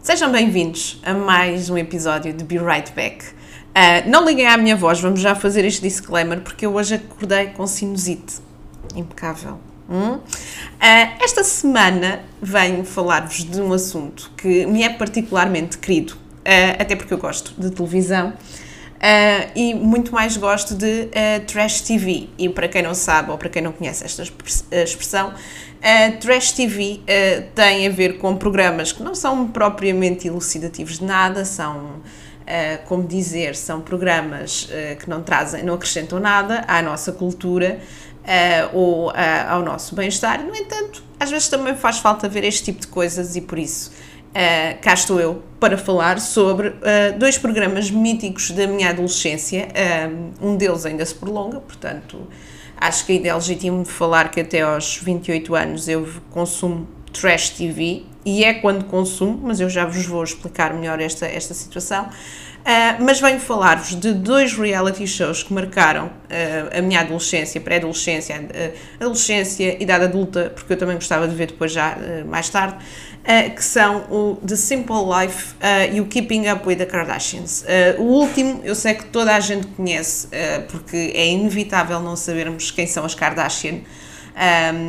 Sejam bem-vindos a mais um episódio de Be Right Back. Uh, não liguem à minha voz, vamos já fazer este disclaimer porque eu hoje acordei com sinusite. Impecável. Hum? Uh, esta semana venho falar-vos de um assunto que me é particularmente querido, uh, até porque eu gosto de televisão Uh, e muito mais gosto de uh, Trash TV. E para quem não sabe ou para quem não conhece esta expressão, uh, Trash TV tem a ver com programas que não são propriamente elucidativos de nada, são, como dizer, são programas que não trazem, não acrescentam nada à nossa cultura. ou ao nosso bem-estar, no entanto, às vezes também faz falta ver este tipo de coisas e por isso Uh, cá estou eu para falar sobre uh, dois programas míticos da minha adolescência. Uh, um deles ainda se prolonga, portanto, acho que ainda é legítimo falar que até aos 28 anos eu consumo trash TV e é quando consumo, mas eu já vos vou explicar melhor esta, esta situação. Uh, mas venho falar-vos de dois reality shows que marcaram uh, a minha adolescência, pré-adolescência, uh, adolescência, idade adulta, porque eu também gostava de ver depois já mais tarde, que são o The Simple Life e o Keeping Up with the Kardashians. o último eu sei que toda a gente conhece, porque é inevitável não sabermos quem são as Kardashian.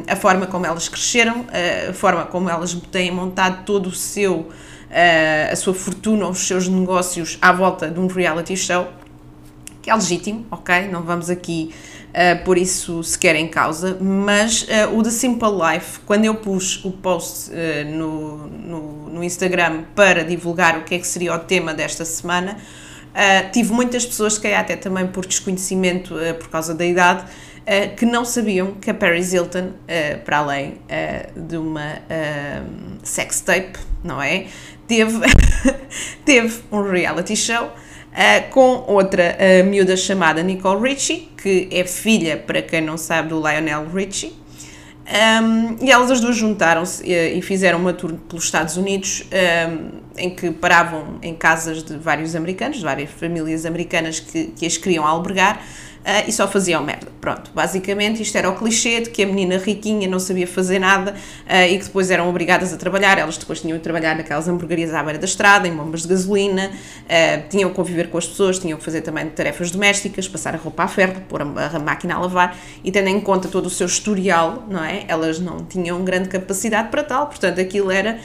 a forma como elas cresceram, a forma como elas têm montado todo o seu uh, a sua fortuna, os seus negócios à volta de um reality show, que é legítimo, ok? Não vamos aqui uh, por isso sequer em causa, mas uh, o The Simple Life, quando eu pus o post uh, no, no, no, Instagram para divulgar o que é que seria o tema desta semana, tive muitas pessoas, que até também por desconhecimento, por causa da idade, que não sabiam que a Paris Hilton, para além de uma sex tape, não é? teve, teve um reality show uh, com outra uh, miúda chamada Nicole Richie, que é filha, para quem não sabe, do Lionel Richie. Um, e elas as duas juntaram-se e, eh, e, fizeram uma tour pelos Estados Unidos um, em que paravam em casas de vários americanos, de várias famílias americanas que, que as queriam albergar uh, e só faziam merda. Pronto, basicamente isto era o clichê de que a menina riquinha não sabia fazer nada uh, e que depois eram obrigadas a trabalhar. Elas depois tinham de trabalhar naquelas hamburguerias à beira da estrada, em bombas de gasolina, uh, tinham que conviver com as pessoas, tinham que fazer também tarefas domésticas, passar a roupa a ferro, pôr a, a máquina a lavar e tendo em conta todo o seu historial, não é? Elas não tinham grande capacidade para tal, portanto aquilo era,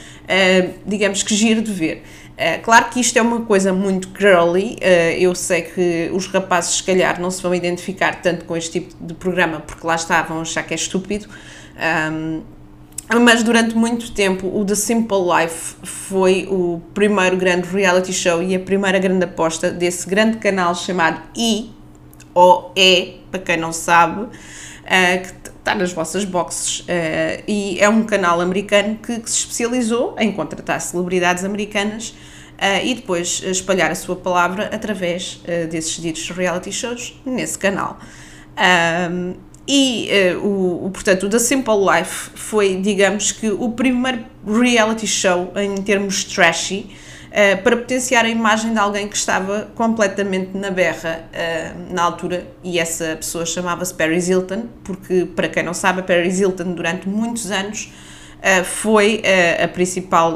digamos que giro de ver. Uh, claro que isto é uma coisa muito girly, uh, eu sei que os rapazes, se calhar, não se vão identificar tanto com este tipo de programa porque lá estavam vão achar que é estúpido. Um, mas durante muito tempo o The Simple Life foi o primeiro grande reality show e a primeira grande aposta desse grande canal chamado E, ou E, para quem não sabe, uh, que está nas vossas boxes. Uh, e é um canal americano que, que se especializou em contratar celebridades americanas uh, e depois espalhar a sua palavra através uh, desses ditos reality shows nesse canal. Um, e o, o, portanto, o The Simple Life foi, digamos que, o primeiro reality show em termos trashy uh, para potenciar a imagem de alguém que estava completamente na berra uh, na altura, e essa pessoa chamava-se Paris Hilton, porque, para quem não sabe, a Paris Hilton, durante muitos anos, uh, foi a principal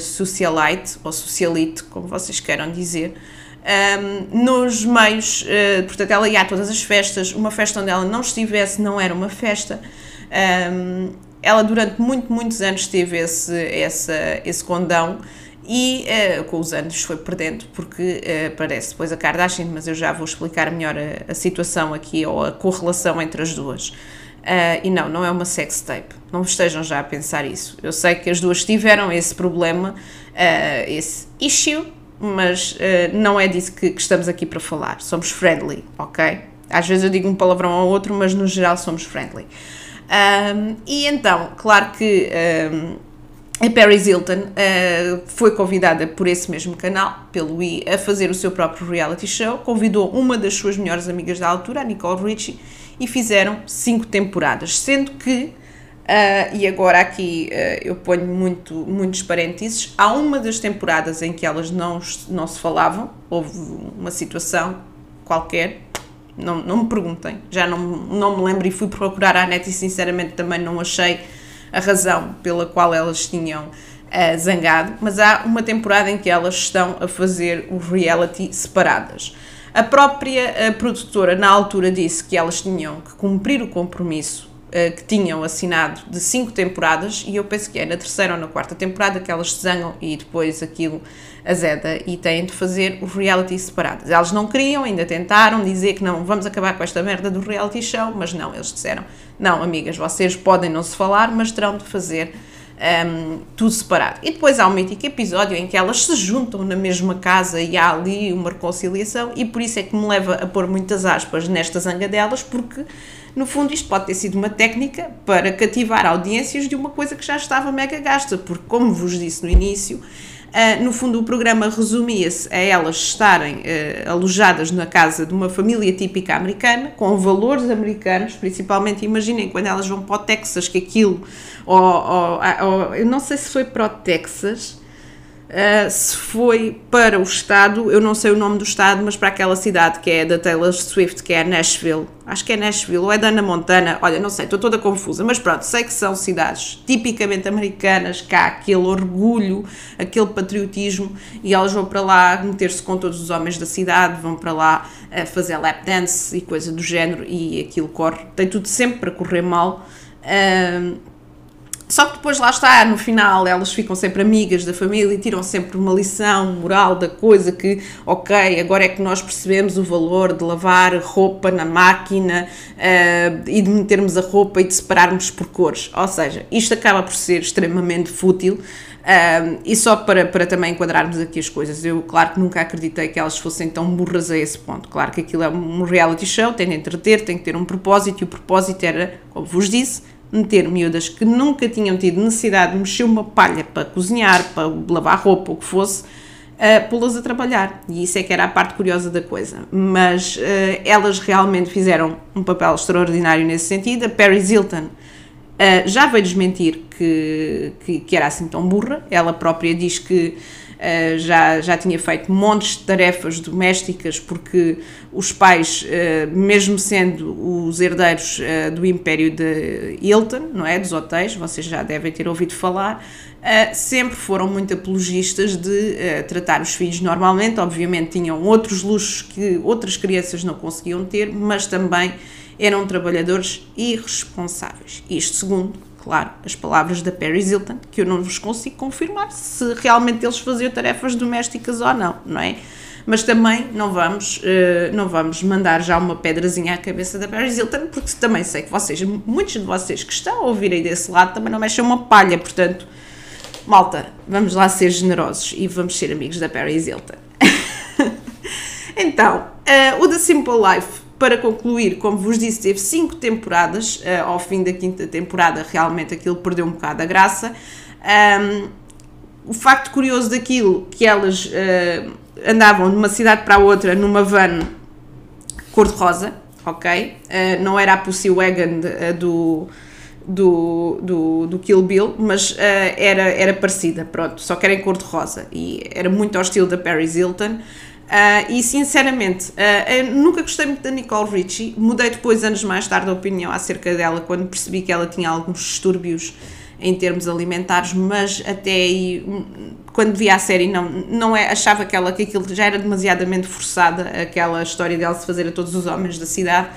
socialite, ou socialite, como vocês queiram dizer, um, nos meios, portanto, ela ia a todas as festas, uma festa onde ela não estivesse não era uma festa. Um, ela durante muito, muitos anos teve esse, esse condão e uh, com os anos foi perdendo, porque uh, parece depois a Kardashian, mas eu já vou explicar melhor a, a situação aqui ou a correlação entre as duas. Uh, e não, não é uma sex tape, não estejam já a pensar isso. Eu sei que as duas tiveram esse problema, esse issue, mas não é disso que, que, estamos aqui para falar. Somos friendly, ok? Às vezes eu digo um palavrão ao outro, mas no geral somos friendly. Um, e então, claro que. Um, a Paris Hilton uh, foi convidada por esse mesmo canal, pelo I, a fazer o seu próprio reality show. Convidou uma das suas melhores amigas da altura, a Nicole Richie, e fizeram cinco temporadas. Sendo que, uh, e agora aqui uh, eu ponho muito, muitos parênteses, há uma das temporadas em que elas não, não se falavam, houve uma situação qualquer, Não, não me perguntem, já não, não me lembro e fui procurar à net e sinceramente também não achei a razão pela qual elas tinham uh, zangado, mas há uma temporada em que elas estão a fazer o reality separadas. A própria produtora, na altura, disse que elas tinham que cumprir o compromisso que tinham assinado de cinco temporadas, e eu penso que é na terceira ou na quarta temporada que elas se zangam e depois aquilo azeda e têm de fazer os reality separados. Elas não queriam, ainda tentaram dizer que não, vamos acabar com esta merda do reality show, mas não, eles disseram: não, amigas, vocês podem não se falar, mas terão de fazer um, tudo separado. E depois há um mítico episódio em que elas se juntam na mesma casa e há ali uma reconciliação, e por isso é que me leva a pôr muitas aspas nesta zanga delas, porque no fundo isto pode ter sido uma técnica para cativar audiências de uma coisa que já estava mega gasta, porque como vos disse no início, Uh, no fundo, o programa resumia-se a elas estarem uh, alojadas na casa de uma família típica americana, com valores americanos, principalmente, imaginem quando elas vão para o Texas, que aquilo, ou, ou, ou eu não sei se foi para o Texas, Uh, se foi para o estado, eu não sei o nome do estado, mas para aquela cidade que é da Taylor Swift, que é Nashville, acho que é Nashville, ou é da Ana Montana, olha, não sei, estou toda confusa, mas pronto, sei que são cidades tipicamente americanas, há aquele orgulho, aquele patriotismo, e elas vão para lá meter-se com todos os homens da cidade, vão para lá uh, fazer lap dance e coisa do género, e aquilo corre, tem tudo sempre para correr mal. Uh, só que depois lá está, no final elas ficam sempre amigas da família e tiram sempre uma lição moral da coisa que, ok, agora é que nós percebemos o valor de lavar roupa na máquina uh, e de metermos a roupa e de separarmos por cores. Ou seja, isto acaba por ser extremamente fútil. Uh, e só para, para também enquadrarmos aqui as coisas, eu claro que nunca acreditei que elas fossem tão burras a esse ponto. Claro que aquilo é um reality show, tem de entreter, tem que ter um propósito, e o propósito era, como vos disse, meter miúdas que nunca tinham tido necessidade de mexer uma palha para cozinhar, para lavar roupa, o que fosse, uh, pô-las a trabalhar. E isso é que era a parte curiosa da coisa. Mas uh, elas realmente fizeram um papel extraordinário nesse sentido. A Paris Hilton uh, já veio desmentir que, que, que, era assim tão burra. Ela própria diz que uh, já, já tinha feito montes de tarefas domésticas, porque os pais, uh, mesmo sendo os herdeiros uh, do império de Hilton, não é? Dos hotéis, vocês já devem ter ouvido falar, sempre foram muito apologistas de tratar os filhos normalmente. Obviamente tinham outros luxos que outras crianças não conseguiam ter, mas também eram trabalhadores irresponsáveis. Isto segundo claro, as palavras da Paris Hilton, que eu não vos consigo confirmar se realmente eles faziam tarefas domésticas ou não, não é? Mas também não vamos, uh, não vamos mandar já uma pedrazinha à cabeça da Paris Hilton, porque também sei que vocês, muitos de vocês que estão a ouvir aí desse lado, também não mexem uma palha, portanto, malta, vamos lá ser generosos e vamos ser amigos da Paris Hilton. então, uh, o The Simple Life para concluir, como vos disse, teve cinco temporadas. Uh, ao fim da quinta temporada, realmente aquilo perdeu um bocado a graça. Um, o facto curioso daquilo que elas uh, andavam de uma cidade para a outra numa van cor-de-rosa, ok? Uh, não era a Pussy Wagon de, do, do, do, do Kill Bill, mas era, era parecida, pronto, só que era em cor-de-rosa e era muito ao estilo da Paris Hilton. Uh, e sinceramente, uh, nunca gostei muito da Nicole Richie. Mudei depois, anos mais tarde, a opinião acerca dela quando percebi que ela tinha alguns distúrbios em termos alimentares, mas até aí, hum, quando vi a série, não, não é, achava que, ela, que aquilo já era demasiadamente forçada, aquela história dela se fazer a todos os homens da cidade.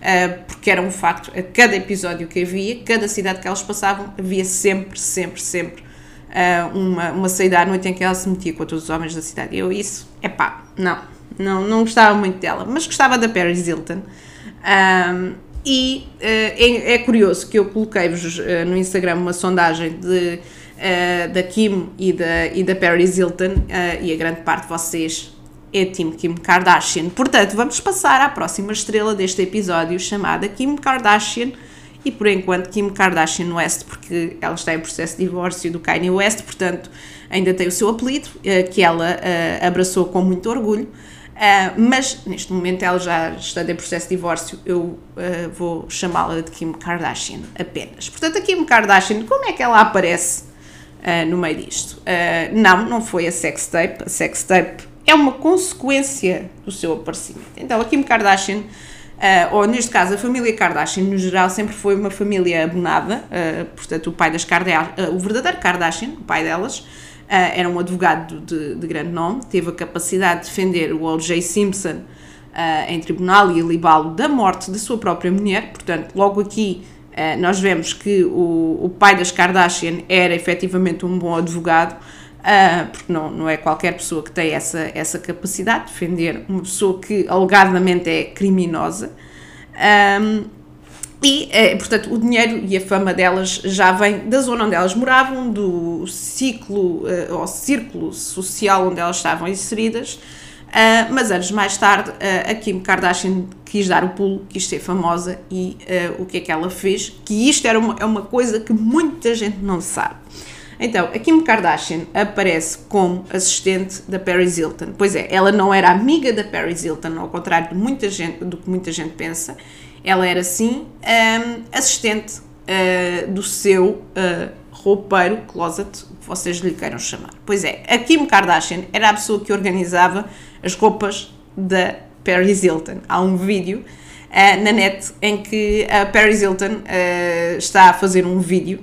Uh, porque era um facto, a cada episódio que havia, cada cidade que elas passavam, havia sempre, sempre, sempre uh, uma, uma saída à noite em que ela se metia com todos os homens da cidade. Eu, isso, é pá, não, não, não gostava muito dela, mas gostava da Paris Hilton. Um, e uh, é, é, curioso que eu coloquei-vos uh, no Instagram uma sondagem de, uh, da Kim e da, e da Paris Hilton, e a grande parte de vocês é Team Kim Kardashian. Portanto, vamos passar à próxima estrela deste episódio, chamada Kim Kardashian e por enquanto Kim Kardashian West, porque ela está em processo de divórcio do Kanye West, portanto ainda tem o seu apelido, eh, que ela uh, abraçou com muito orgulho. Uh, mas neste momento ela já está em processo de divórcio, eu vou chamá-la de Kim Kardashian apenas. Portanto, a Kim Kardashian, como é que ela aparece no meio disto? não, não foi a sextape. A sextape é uma consequência do seu aparecimento. Então, a Kim Kardashian Uh, ou neste caso, a família Kardashian, no geral, sempre foi uma família abonada. Uh, portanto, o pai das Kardashian, uh, o verdadeiro Kardashian, o pai delas, era um advogado de, de, grande nome, teve a capacidade de defender o O.J. Simpson em tribunal e libá-lo da morte da sua própria mulher. Portanto, logo aqui nós vemos que o, o pai das Kardashian era efetivamente um bom advogado. Uh, porque não, não é qualquer pessoa que tem essa, essa capacidade de defender uma pessoa que alegadamente é criminosa. Um, e, eh, portanto, o dinheiro e a fama delas já vem da zona onde elas moravam, do ciclo uh, ou círculo social onde elas estavam inseridas. Uh, mas anos mais tarde, uh, a Kim Kardashian quis dar o pulo, quis ser famosa e o que é que ela fez? Que isto era é uma coisa que muita gente não sabe. Então, a Kim Kardashian aparece como assistente da Paris Hilton. Pois é, ela não era amiga da Paris Hilton, ao contrário de muita gente, do que muita gente pensa. Ela era, sim, um, assistente uh, do seu uh, roupeiro, closet, que vocês lhe queiram chamar. Pois é, a Kim Kardashian era a pessoa que organizava as roupas da Paris Hilton. Há um vídeo uh, na net em que a Paris Hilton está a fazer um vídeo,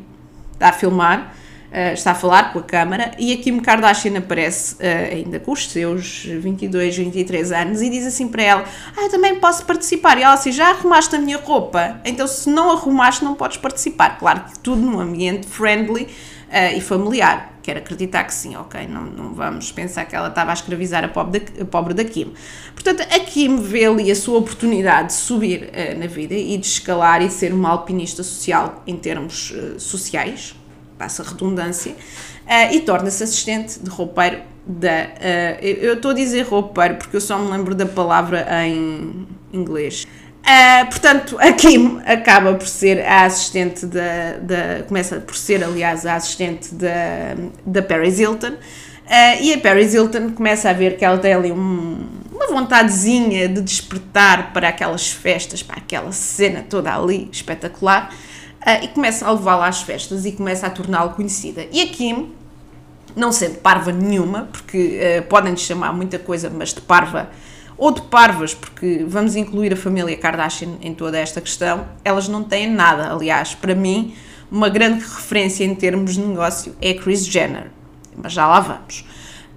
está a filmar, Uh, está a falar com a Câmara e a Kim Kardashian aparece uh, ainda com os seus 22, 23 anos e diz assim para ela: Ah, eu também posso participar. E ela assim: Já arrumaste a minha roupa? Então, se não arrumaste, não podes participar. Claro que tudo num ambiente friendly uh, e familiar. Quero acreditar que sim, ok? Não, não vamos pensar que ela estava a escravizar a pobre da, a pobre da Kim. Portanto, a Kim vê ali a sua oportunidade de subir na vida e de escalar e ser uma alpinista social em termos sociais passa redundância, uh, e torna-se assistente de roupeiro da. Uh, eu estou a dizer roupeiro porque eu só me lembro da palavra em inglês. Uh, portanto, a Kim acaba por ser a assistente da, da. começa por ser, aliás, a assistente da, da Paris Hilton. Uh, e a Paris Hilton começa a ver que ela tem ali um, uma vontadezinha de despertar para aquelas festas, para aquela cena toda ali espetacular uh, e começa a levá-la às festas e começa a torná-la conhecida. E a Kim, não sendo parva nenhuma, porque uh, podem-lhe chamar muita coisa, mas de parva ou de parvas, porque vamos incluir a família Kardashian em toda esta questão, elas não têm nada. Aliás, para mim, uma grande referência em termos de negócio é Kris Jenner, mas já lá vamos.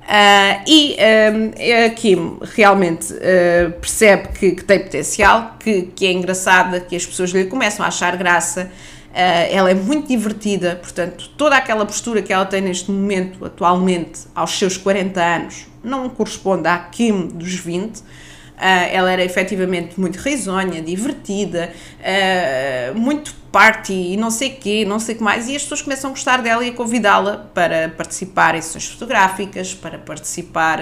Uh, e um, a Kim realmente uh, percebe que, que, tem potencial, que, que é engraçada, que as pessoas lhe começam a achar graça Uh, ela é muito divertida, portanto, toda aquela postura que ela tem neste momento, atualmente, aos seus 40 anos, não corresponde à Kim dos 20. Uh, eh, ela era efetivamente muito risonha, divertida, uh, muito party e não sei quê, não sei o que mais, e as pessoas começam a gostar dela e a convidá-la para participar em sessões fotográficas, para participar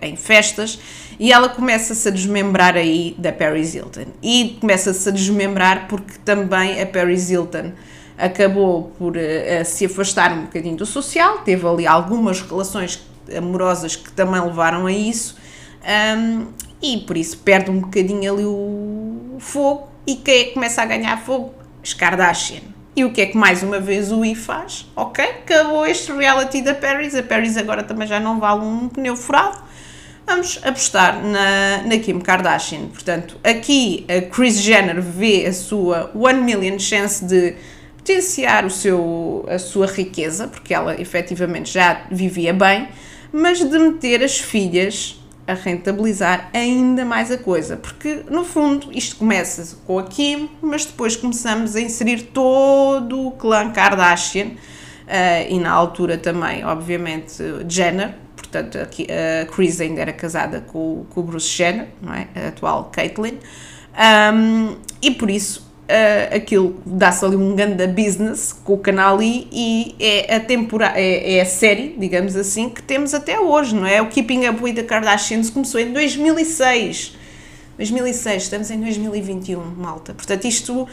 em festas, e ela começa-se a desmembrar aí da Paris Hilton. E começa-se a desmembrar porque também a Paris Hilton acabou por uh, se afastar um bocadinho do social, teve ali algumas relações amorosas que também levaram a isso, um, e por isso perde um bocadinho ali o fogo. E quem é que começa a ganhar fogo? As Kardashian. E o que é que mais uma vez o I faz? Ok, acabou este reality da Paris. A Paris agora também já não vale um pneu furado vamos apostar na, na Kim Kardashian. Portanto, aqui a Kris Jenner vê a sua 1 million chance de potenciar o seu, a sua riqueza, porque ela efetivamente já vivia bem, mas de meter as filhas a rentabilizar ainda mais a coisa, porque no fundo isto começa com a Kim, mas depois começamos a inserir todo o clã Kardashian uh, e na altura também, obviamente, Jenner, portanto a Chris ainda era casada com, com o Bruce Jenner, não é? a atual Caitlyn, um, e por isso uh, aquilo dá-se ali um grande business com o canal I e é a, temporada, é, é, a série, digamos assim, que temos até hoje, não é? O Keeping Up with the Kardashians começou em 2006 2006, estamos em 2021, malta. Portanto, isto. Uh,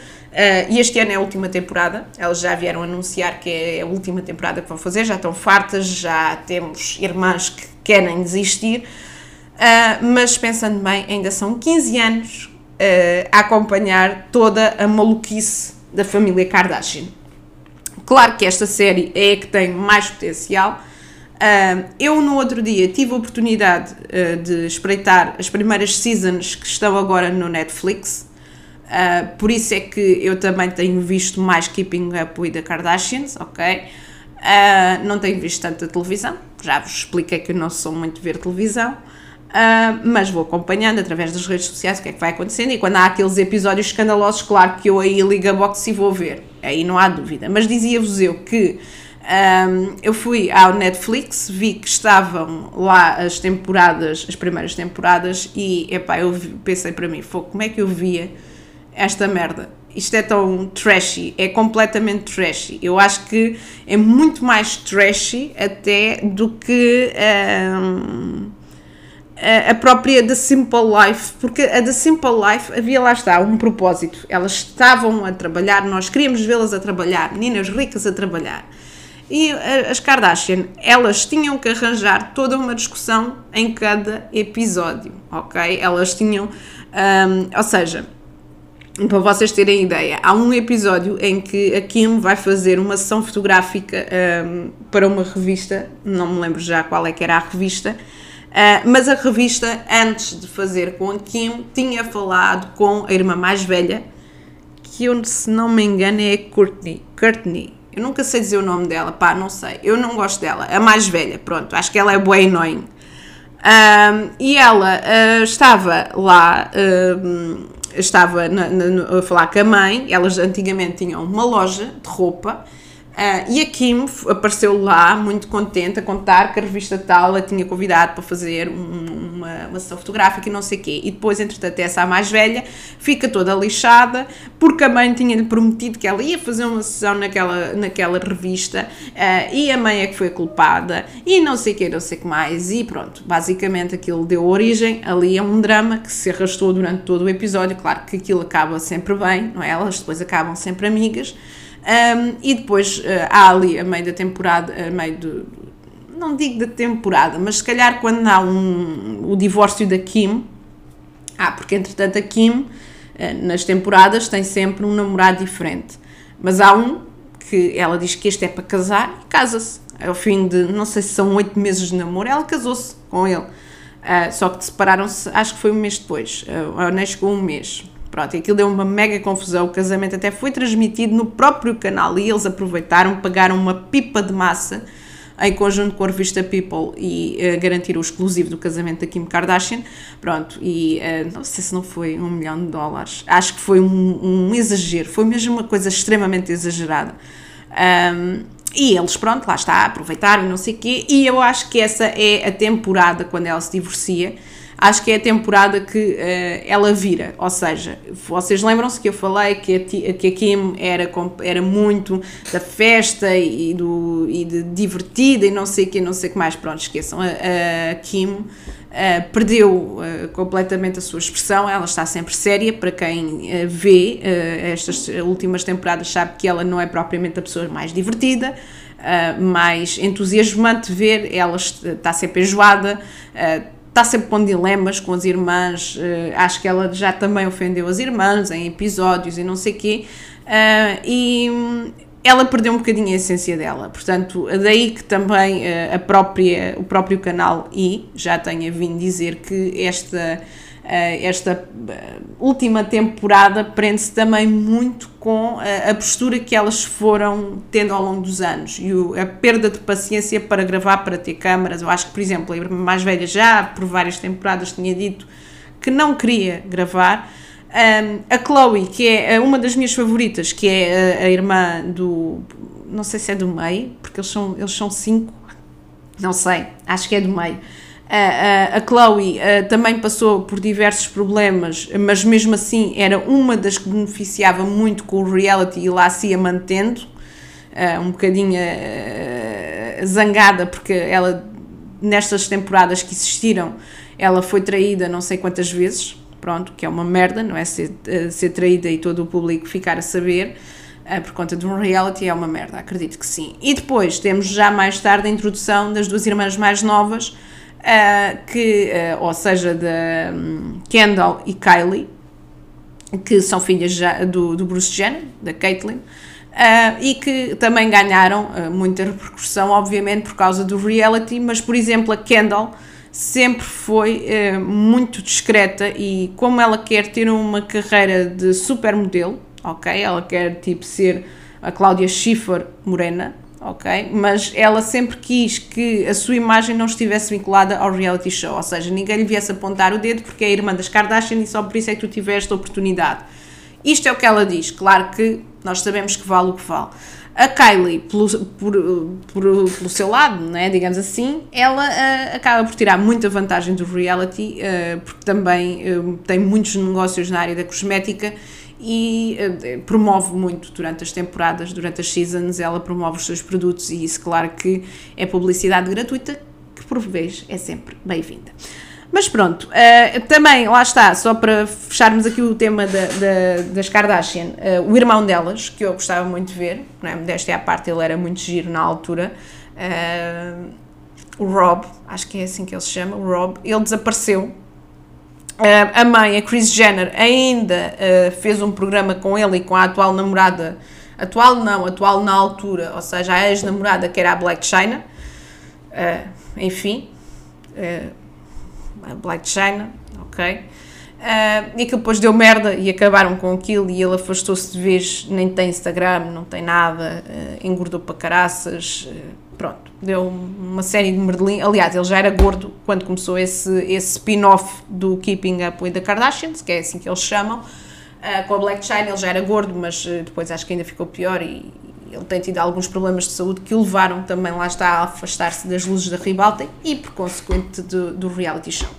e este ano é a última temporada. Elas já vieram anunciar que é a última temporada que vão fazer. Já estão fartas, já temos irmãs que querem desistir. Uh, mas pensando bem, ainda são 15 anos uh, a acompanhar toda a maluquice da família Kardashian. Claro que esta série é a que tem mais potencial Uh, eu, no outro dia, tive a oportunidade uh, de espreitar as primeiras seasons que estão agora no Netflix. Uh, por isso é que eu também tenho visto mais Keeping Up with the Kardashians, ok? Uh, não tenho visto tanta televisão, já vos expliquei que eu não sou muito ver televisão, uh, mas vou acompanhando através das redes sociais o que é que vai acontecendo e quando há aqueles episódios escandalosos, claro que eu aí ligo a box e vou ver, aí não há dúvida. Mas dizia-vos eu que um, eu fui ao Netflix, vi que estavam lá as temporadas, as primeiras temporadas, e epá, eu pensei para mim, como é que eu via esta merda? Isto é tão trashy, é completamente trashy. Eu acho que é muito mais trashy até do que um, a própria The Simple Life, porque a The Simple Life havia lá está um propósito. Elas estavam a trabalhar, nós queríamos vê-las a trabalhar, meninas ricas a trabalhar e as Kardashian, elas tinham que arranjar toda uma discussão em cada episódio, ok? Elas tinham, um, ou seja, para vocês terem ideia, há um episódio em que a Kim vai fazer uma sessão fotográfica um, para uma revista, não me lembro já qual é que era a revista, uh, mas a revista, antes de fazer com a Kim, tinha falado com a irmã mais velha, que eu, se não me engano, é Courtney. Courtney eu nunca sei dizer o nome dela, pá, não sei. Eu não gosto dela. A mais velha, pronto. Acho que ela é boa annoying. Um, e ela uh, estava lá, uh, estava na, na, a falar com a mãe. Elas antigamente tinham uma loja de roupa Uh, e a Kim apareceu lá, muito contente, a contar que a revista tal a tinha convidado para fazer um, uma, uma sessão fotográfica e não sei o quê. E depois, entretanto, essa a mais velha fica toda lixada porque a mãe tinha-lhe prometido que ela ia fazer uma sessão naquela, naquela revista uh, e a mãe é que foi culpada e não sei o quê, não sei o que mais. E pronto, basicamente aquilo deu origem ali a um drama que se arrastou durante todo o episódio. Claro que aquilo acaba sempre bem, não é? Elas depois acabam sempre amigas. Um, e depois uh, há ali, a meio da temporada, a meio do. Não digo da temporada, mas se calhar quando há um, o divórcio da Kim. Ah, porque entretanto a Kim, uh, nas temporadas, tem sempre um namorado diferente. Mas há um que ela diz que este é para casar e casa-se. Ao fim de, não sei se são oito meses de namoro, ela casou-se com ele. Uh, só que separaram-se, acho que foi um mês depois, uh, nem chegou um mês. Pronto, aquilo deu uma mega confusão. O casamento até foi transmitido no próprio canal e eles aproveitaram, pagaram uma pipa de massa em conjunto com a revista People e uh, garantiram o exclusivo do casamento da Kim Kardashian. Pronto, e uh, não sei se não foi um milhão de dólares. Acho que foi um, um exagero, foi mesmo uma coisa extremamente exagerada. Um, e eles, pronto, lá está, aproveitaram não sei o quê. E eu acho que essa é a temporada quando ela se divorcia acho que é a temporada que uh, ela vira. Ou seja, vocês lembram-se que eu falei que a, que a Kim era, era muito da festa e, do, e de divertida e não sei o que, não sei que mais. Pronto, esqueçam. A, a Kim. Uh, perdeu uh, completamente a sua expressão, ela está sempre séria. Para quem uh, vê estas últimas temporadas, sabe que ela não é propriamente a pessoa mais divertida, mais entusiasmante ver. Ela está sempre enjoada está sempre com dilemas com as irmãs, uh, acho que ela já também ofendeu as irmãs em episódios e não sei o quê, uh, e ela perdeu um bocadinho a essência dela, portanto, daí que também uh, a própria, o próprio canal I já tenha vindo dizer que esta eh, esta eh, última temporada prende-se também muito com a postura que elas foram tendo ao longo dos anos e a perda de paciência para gravar, para ter câmaras. Eu acho que, por exemplo, a irmã mais velha já por várias temporadas tinha dito que não queria gravar. a Chloe, que é uma das minhas favoritas, que é a irmã do. Não sei se é do meio, porque eles são, eles são cinco, não sei, acho que é do meio a, a Chloe uh, também passou por diversos problemas, mas mesmo assim era uma das que beneficiava muito com o reality e lá se ia mantendo, uh, um bocadinho uh, zangada, porque ela, nestas temporadas que existiram, ela foi traída não sei quantas vezes, pronto, que é uma merda, não é? Ser, ser traída e todo o público ficar a saber. por conta de um reality é uma merda, acredito que sim. E depois temos já mais tarde a introdução das duas irmãs mais novas, uh, que, uh, ou seja, da um, Kendall e Kylie, que são filhas já do, do Bruce Jenner, da Caitlyn, Uh, e que também ganharam uh, muita repercussão, obviamente, por causa do reality, mas, por exemplo, a Kendall sempre foi eh, muito discreta e como ela quer ter uma carreira de supermodelo, ok? Ela quer tipo ser a Cláudia Schiffer morena, ok? Mas ela sempre quis que a sua imagem não estivesse vinculada ao reality show, ou seja, ninguém lhe viesse apontar o dedo porque é a irmã das Kardashian e só por isso é que tu tiveste a oportunidade. Isto é o que ela diz, claro que nós sabemos que vale o que vale. A Kylie, pelo, por, por, pelo seu lado, né, digamos assim, ela uh, acaba por tirar muita vantagem do reality, uh, porque também uh, tem muitos negócios na área da cosmética e promove muito durante as temporadas, durante as seasons, ela promove os seus produtos e isso, claro que é publicidade gratuita, que por vez é sempre bem-vinda. Mas pronto, uh, também, lá está, só para fecharmos aqui o tema da, da, das Kardashian, uh, o irmão delas, que eu gostava muito de ver, né, desta é a parte, ele era muito giro na altura, uh, o Rob, acho que é assim que ele se chama, o Rob, ele desapareceu. A mãe, a Kris Jenner, ainda fez um programa com ele e com a atual namorada, atual não, atual na altura, ou seja, a ex-namorada que era a Black China, enfim Black China, ok? Uh, e aquilo depois deu merda e acabaram com aquilo e ele afastou-se de vez, nem tem Instagram, não tem nada, uh, engordou para caraças, uh, pronto, deu uma série de merdelinhos. Aliás, ele já era gordo quando começou esse, esse spin-off do Keeping Up with the Kardashians, que é assim que eles chamam. com a Black China ele já era gordo, mas depois acho que ainda ficou pior e, ele tem tido alguns problemas de saúde que o levaram também, lá está, a afastar-se das luzes da ribalta e, por consequente, do, do reality show.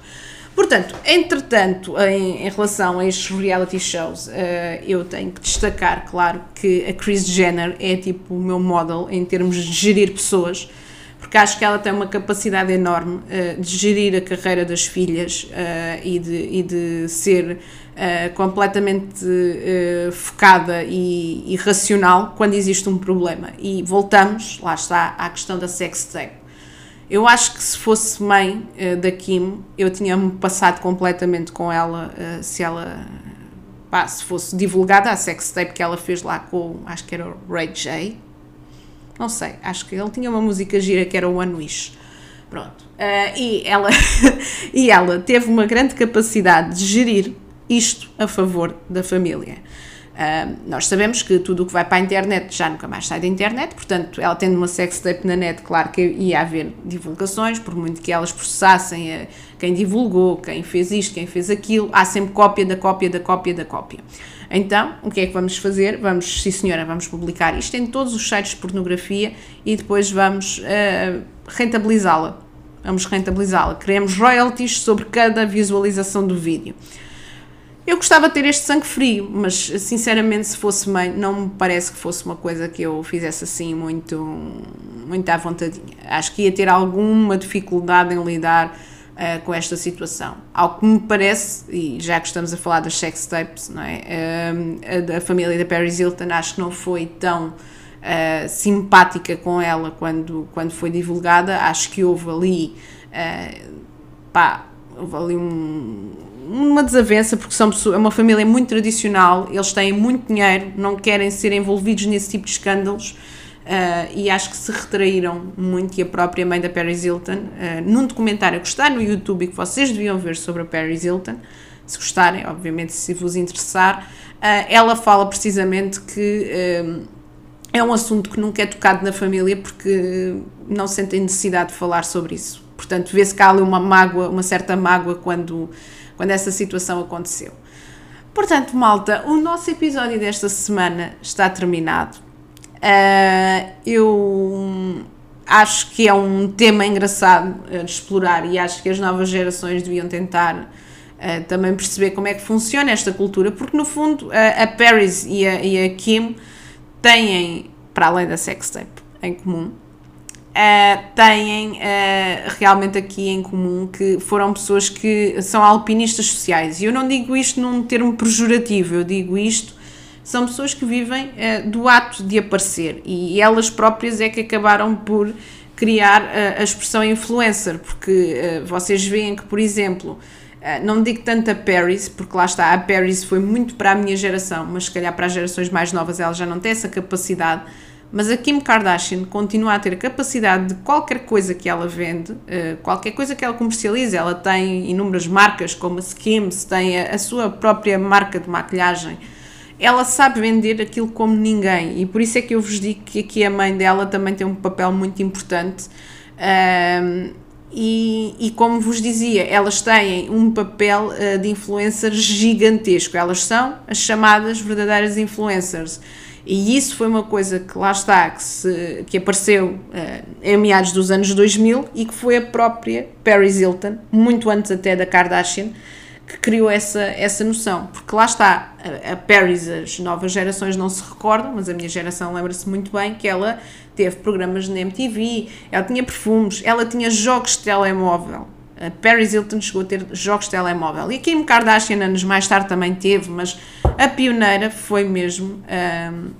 Portanto, entretanto, em, em, relação a estes reality shows, uh, eu tenho que destacar, claro, que a Kris Jenner é tipo o meu model em termos de gerir pessoas, porque acho que ela tem uma capacidade enorme uh, de gerir a carreira das filhas uh, e, de, e de ser completamente focada e, e, racional quando existe um problema. E voltamos, lá está, à questão da sex tape. Eu acho que se fosse mãe uh, da Kim, eu tinha-me passado completamente com ela se ela. Pá, se fosse divulgada a sex tape que ela fez lá com, acho que era o Ray J. Não sei, acho que ele tinha uma música gira que era o One Wish. Pronto. Uh, e, ela, e ela teve uma grande capacidade de gerir isto a favor da família. Nós sabemos que tudo o que vai para a internet já nunca mais sai da internet, portanto, ela tendo uma sextape na net, claro que ia haver divulgações, por muito que elas processassem a quem divulgou, quem fez isto, quem fez aquilo, há sempre cópia da cópia da cópia da cópia. Então, o que é que vamos fazer? Vamos, sim senhora, vamos publicar isto em todos os sites de pornografia e depois vamos uh, rentabilizá-la. Vamos rentabilizá-la. Queremos royalties sobre cada visualização do vídeo. Eu gostava de ter este sangue frio, mas sinceramente, se fosse mãe, não me parece que fosse uma coisa que eu fizesse assim muito, muito à vontadinha. Acho que ia ter alguma dificuldade em lidar uh, com esta situação. Ao que me parece, e já que estamos a falar das sex tapes, não é? Uh, a, família da Paris Hilton acho que não foi tão uh, simpática com ela quando, quando foi divulgada. Acho que houve ali, pá, houve ali um uma desavença, porque são é uma família muito tradicional, eles têm muito dinheiro, não querem ser envolvidos nesse tipo de escândalos. Uh, e acho que se retraíram muito e a própria mãe da Paris Hilton, uh, num documentário que está no YouTube e que vocês deviam ver sobre a Paris Hilton, se gostarem, obviamente se vos interessar, uh, ela fala precisamente que é um assunto que nunca é tocado na família porque não sentem necessidade de falar sobre isso. Portanto, vê-se que há ali uma mágoa, uma certa mágoa quando quando essa situação aconteceu. Portanto, malta, o nosso episódio desta semana está terminado. Uh, eu acho que é um tema engraçado de explorar e acho que as novas gerações deviam tentar uh, também perceber como é que funciona esta cultura, porque no fundo uh, a Paris e a, e a Kim têm, para além da sextape em comum, Uh, têm uh, realmente aqui em comum que foram pessoas que são alpinistas sociais. E eu não digo isto num termo pejorativo, eu digo isto, são pessoas que vivem uh, do ato de aparecer e elas próprias é que acabaram por criar a expressão influencer, porque vocês veem que, por exemplo, não digo tanto a Paris, porque lá está, a Paris foi muito para a minha geração, mas se calhar para as gerações mais novas ela já não tem essa capacidade Mas a Kim Kardashian continua a ter a capacidade de qualquer coisa que ela vende, uh, qualquer coisa que ela comercializa. Ela tem inúmeras marcas, como a Skims, tem a, sua própria marca de maquilhagem. Ela sabe vender aquilo como ninguém e por isso é que eu vos digo que aqui a mãe dela também tem um papel muito importante. Uh, e, e, como vos dizia, elas têm um papel uh, de influencer gigantesco. Elas são as chamadas verdadeiras influencers. E isso foi uma coisa que lá está, que, se, que apareceu uh, em meados dos anos 2000 e que foi a própria Paris Hilton, muito antes até da Kardashian, que criou essa, essa noção. Porque lá está, a, a Paris, as novas gerações não se recordam, mas a minha geração lembra-se muito bem que ela teve programas na MTV, ela tinha perfumes, ela tinha jogos de telemóvel. A Paris Hilton chegou a ter jogos de telemóvel. E Kim Kardashian anos mais tarde também teve, mas a pioneira foi mesmo, um,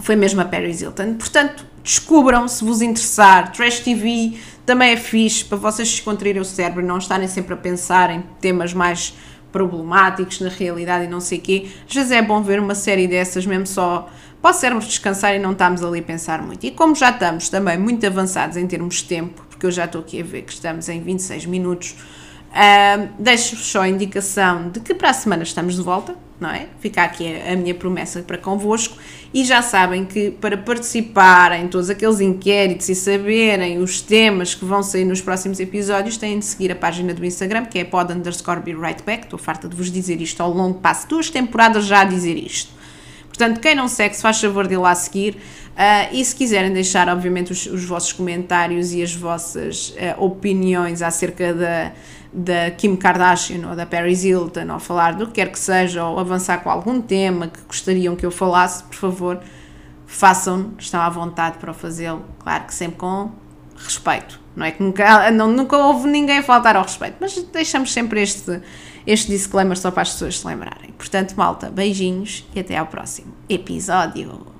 foi mesmo a Paris Hilton. Portanto, descubram se vos interessar. Trash TV também é fixe para vocês descontraírem o cérebro e não estarem sempre a pensar em temas mais problemáticos na realidade e não sei o quê. Às vezes é bom ver uma série dessas mesmo só para o cérebro descansar e não estamos ali a pensar muito. E como já estamos também muito avançados em termos de tempo, porque eu já estou aqui a ver que estamos em 26 minutos, uh, deixo-vos só a indicação de que para a semana estamos de volta, não é? Fica aqui a, a, minha promessa para convosco e já sabem que para participar em todos aqueles inquéritos e saberem os temas que vão sair nos próximos episódios, têm de seguir a página do Instagram, que é pod underscore be right back. Estou farta de vos dizer isto ao longo, passo duas temporadas já a dizer isto. Portanto, quem não segue, se faz favor de ir lá seguir. Uh, e se quiserem deixar, obviamente, os, os vossos comentários e as vossas uh, opiniões acerca da, da Kim Kardashian ou da Paris Hilton, ou falar do que quer que seja, ou avançar com algum tema que gostariam que eu falasse, por favor, façam, estão à vontade para fazê-lo. Claro que sempre com respeito. Não é que nunca, não, nunca houve ninguém faltar ao respeito, mas deixamos sempre este este disclaimer só para as pessoas se lembrarem. Portanto, malta, beijinhos e até ao próximo episódio.